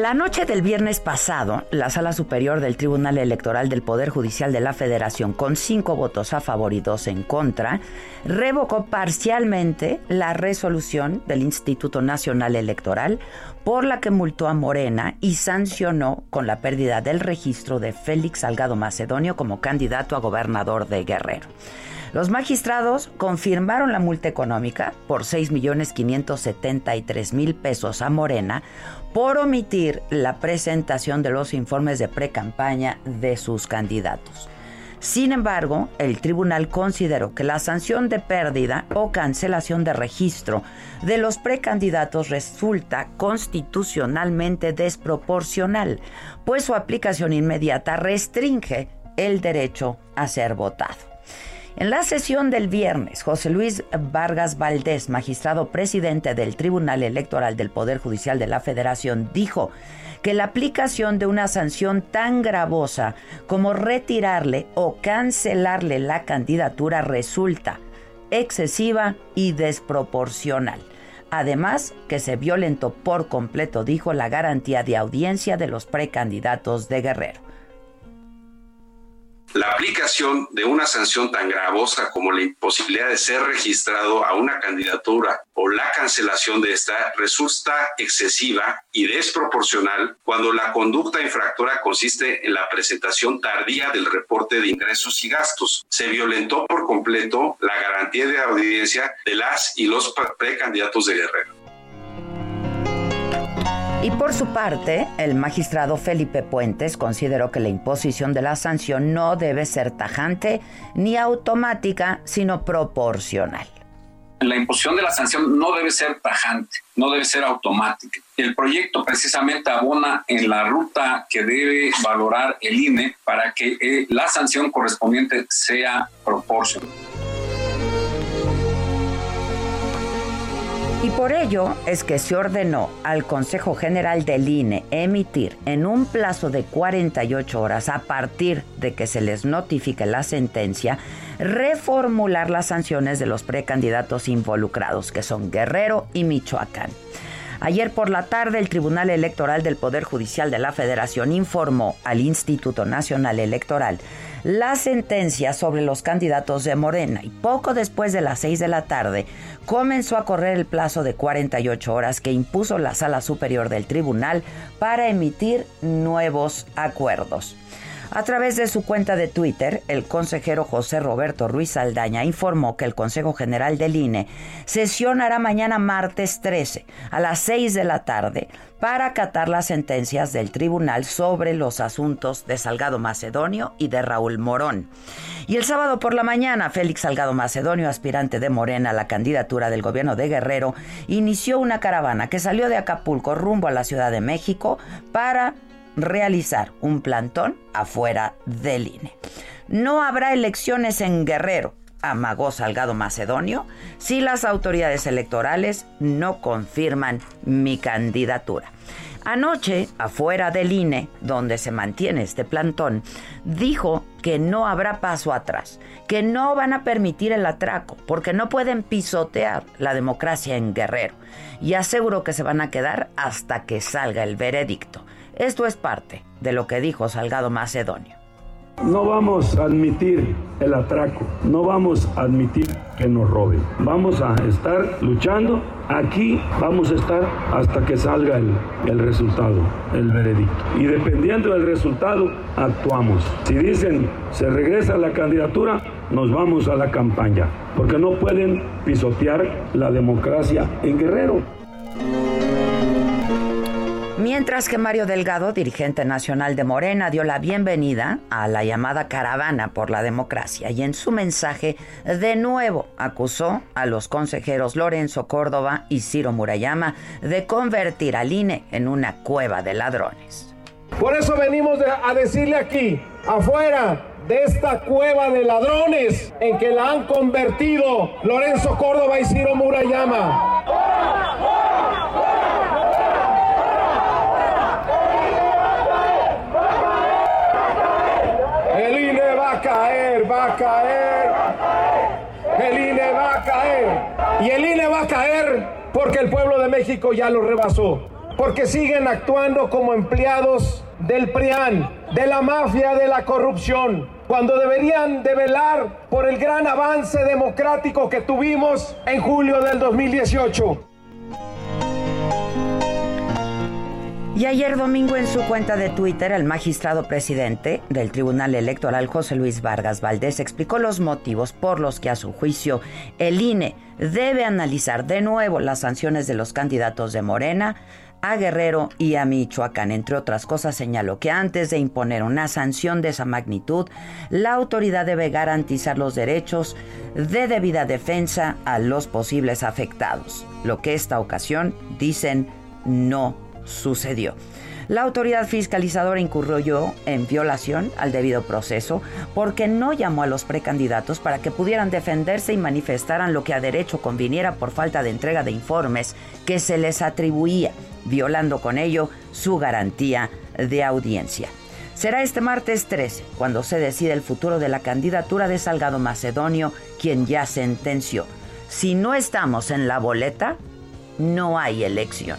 La noche del viernes pasado, la Sala Superior del Tribunal Electoral del Poder Judicial de la Federación, con cinco votos a favor y dos en contra, revocó parcialmente la resolución del Instituto Nacional Electoral por la que multó a Morena y sancionó con la pérdida del registro de Félix Salgado Macedonio como candidato a gobernador de Guerrero. Los magistrados confirmaron la multa económica por 6.573.000 pesos a Morena por omitir la presentación de los informes de pre-campaña de sus candidatos. Sin embargo, el tribunal consideró que la sanción de pérdida o cancelación de registro de los precandidatos resulta constitucionalmente desproporcional, pues su aplicación inmediata restringe el derecho a ser votado. En la sesión del viernes, José Luis Vargas Valdés, magistrado presidente del Tribunal Electoral del Poder Judicial de la Federación, dijo que la aplicación de una sanción tan gravosa como retirarle o cancelarle la candidatura resulta excesiva y desproporcional. Además, que se violentó por completo, dijo, la garantía de audiencia de los precandidatos de Guerrero la aplicación de una sanción tan gravosa como la imposibilidad de ser registrado a una candidatura o la cancelación de esta resulta excesiva y desproporcional cuando la conducta infractora consiste en la presentación tardía del reporte de ingresos y gastos. Se violentó por completo la garantía de audiencia de las y los precandidatos de Guerrero. Y por su parte, el magistrado Felipe Puentes consideró que la imposición de la sanción no debe ser tajante ni automática, sino proporcional. La imposición de la sanción no debe ser tajante, no debe ser automática. El proyecto precisamente abona en la ruta que debe valorar el INE para que eh, la sanción correspondiente sea proporcional. Y por ello es que se ordenó al Consejo General del INE emitir en un plazo de 48 horas a partir de que se les notifique la sentencia, reformular las sanciones de los precandidatos involucrados, que son Guerrero y Michoacán. Ayer por la tarde, el Tribunal Electoral del Poder Judicial de la Federación informó al Instituto Nacional Electoral la sentencia sobre los candidatos de Morena y poco después de las 6 de la tarde comenzó a correr el plazo de 48 horas que impuso la Sala Superior del Tribunal para emitir nuevos acuerdos. A través de su cuenta de Twitter, el consejero José Roberto Ruiz Aldaña informó que el Consejo General del INE sesionará mañana martes 13 a las 6 de la tarde para acatar las sentencias del tribunal sobre los asuntos de Salgado Macedonio y de Raúl Morón. Y el sábado por la mañana, Félix Salgado Macedonio, aspirante de Morena a la candidatura del gobierno de Guerrero, inició una caravana que salió de Acapulco rumbo a la Ciudad de México para realizar un plantón afuera del INE. No habrá elecciones en Guerrero, amagó Salgado Macedonio, si las autoridades electorales no confirman mi candidatura. Anoche, afuera del INE, donde se mantiene este plantón, dijo que no habrá paso atrás, que no van a permitir el atraco, porque no pueden pisotear la democracia en Guerrero, y aseguró que se van a quedar hasta que salga el veredicto. Esto es parte de lo que dijo Salgado Macedonio. No vamos a admitir el atraco, no vamos a admitir que nos roben. Vamos a estar luchando Aquí vamos a estar hasta que salga el, el resultado, el veredicto. Y dependiendo del resultado, actuamos. Si dicen se regresa la candidatura, nos vamos a la campaña, porque no pueden pisotear la democracia en Guerrero. Mientras que Mario Delgado, dirigente nacional de Morena, dio la bienvenida a la llamada caravana por la democracia y en su mensaje de nuevo acusó a los consejeros Lorenzo Córdoba y Ciro Murayama de convertir al INE en una cueva de ladrones. Por eso venimos a decirle aquí, afuera de esta cueva de ladrones en que la han convertido Lorenzo Córdoba y Ciro Murayama. El INE a caer, va a caer. El INE va a caer. Y el INE va a caer porque el pueblo de México ya lo rebasó. Porque siguen actuando como empleados del PRIAN, de la mafia de la corrupción, cuando deberían de velar por el gran avance democrático que tuvimos en julio del 2018. Y ayer domingo en su cuenta de Twitter, el magistrado presidente del Tribunal Electoral, José Luis Vargas Valdés, explicó los motivos por los que a su juicio el INE debe analizar de nuevo las sanciones de los candidatos de Morena a Guerrero y a Michoacán. Entre otras cosas, señaló que antes de imponer una sanción de esa magnitud, la autoridad debe garantizar los derechos de debida defensa a los posibles afectados, lo que esta ocasión dicen no sucedió. La autoridad fiscalizadora incurrió en violación al debido proceso porque no llamó a los precandidatos para que pudieran defenderse y manifestaran lo que a derecho conviniera por falta de entrega de informes que se les atribuía, violando con ello su garantía de audiencia. Será este martes 13 cuando se decide el futuro de la candidatura de Salgado Macedonio, quien ya sentenció. Si no estamos en la boleta, no hay elección.